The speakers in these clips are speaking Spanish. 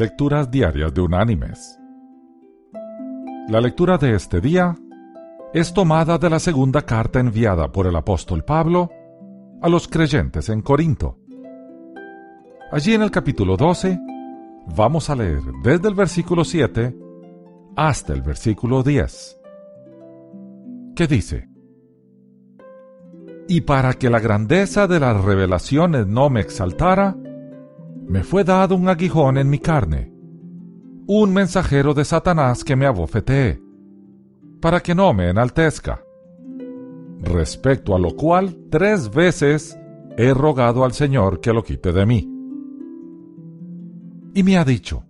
Lecturas Diarias de Unánimes. La lectura de este día es tomada de la segunda carta enviada por el apóstol Pablo a los creyentes en Corinto. Allí en el capítulo 12 vamos a leer desde el versículo 7 hasta el versículo 10, que dice, Y para que la grandeza de las revelaciones no me exaltara, me fue dado un aguijón en mi carne, un mensajero de Satanás que me abofetee, para que no me enaltezca. Respecto a lo cual tres veces he rogado al Señor que lo quite de mí. Y me ha dicho,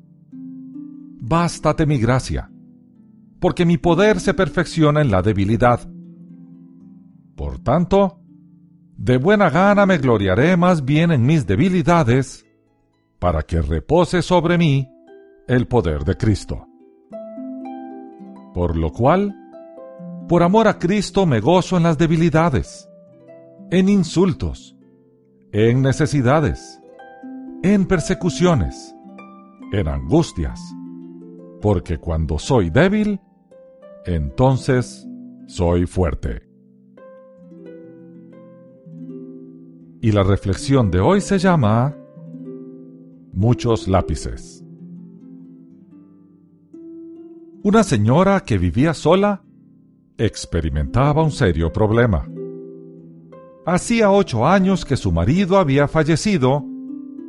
Bástate mi gracia, porque mi poder se perfecciona en la debilidad. Por tanto, de buena gana me gloriaré más bien en mis debilidades, para que repose sobre mí el poder de Cristo. Por lo cual, por amor a Cristo me gozo en las debilidades, en insultos, en necesidades, en persecuciones, en angustias, porque cuando soy débil, entonces soy fuerte. Y la reflexión de hoy se llama muchos lápices. Una señora que vivía sola experimentaba un serio problema. Hacía ocho años que su marido había fallecido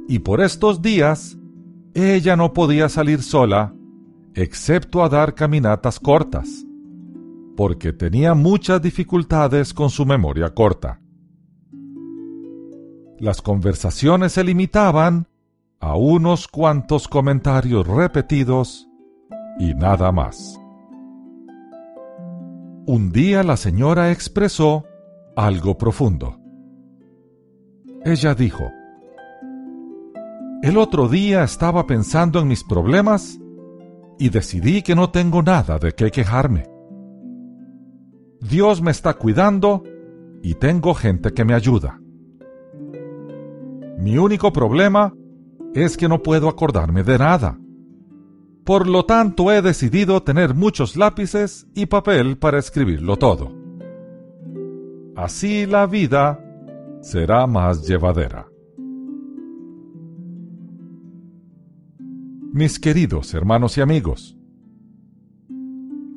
y por estos días ella no podía salir sola excepto a dar caminatas cortas, porque tenía muchas dificultades con su memoria corta. Las conversaciones se limitaban a unos cuantos comentarios repetidos y nada más. Un día la señora expresó algo profundo. Ella dijo, El otro día estaba pensando en mis problemas y decidí que no tengo nada de qué quejarme. Dios me está cuidando y tengo gente que me ayuda. Mi único problema es que no puedo acordarme de nada. Por lo tanto, he decidido tener muchos lápices y papel para escribirlo todo. Así la vida será más llevadera. Mis queridos hermanos y amigos,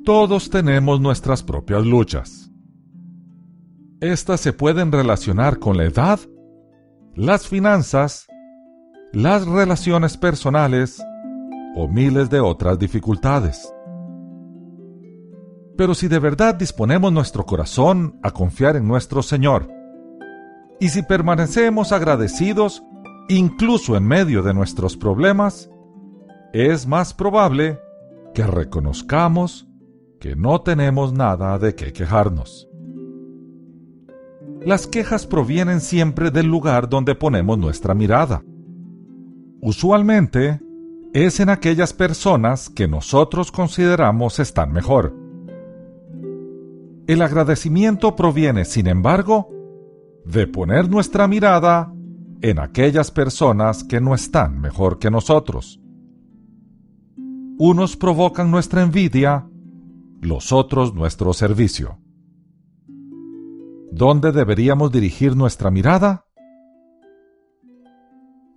todos tenemos nuestras propias luchas. Estas se pueden relacionar con la edad, las finanzas, las relaciones personales o miles de otras dificultades. Pero si de verdad disponemos nuestro corazón a confiar en nuestro Señor, y si permanecemos agradecidos incluso en medio de nuestros problemas, es más probable que reconozcamos que no tenemos nada de qué quejarnos. Las quejas provienen siempre del lugar donde ponemos nuestra mirada usualmente es en aquellas personas que nosotros consideramos están mejor. El agradecimiento proviene, sin embargo, de poner nuestra mirada en aquellas personas que no están mejor que nosotros. Unos provocan nuestra envidia, los otros nuestro servicio. ¿Dónde deberíamos dirigir nuestra mirada?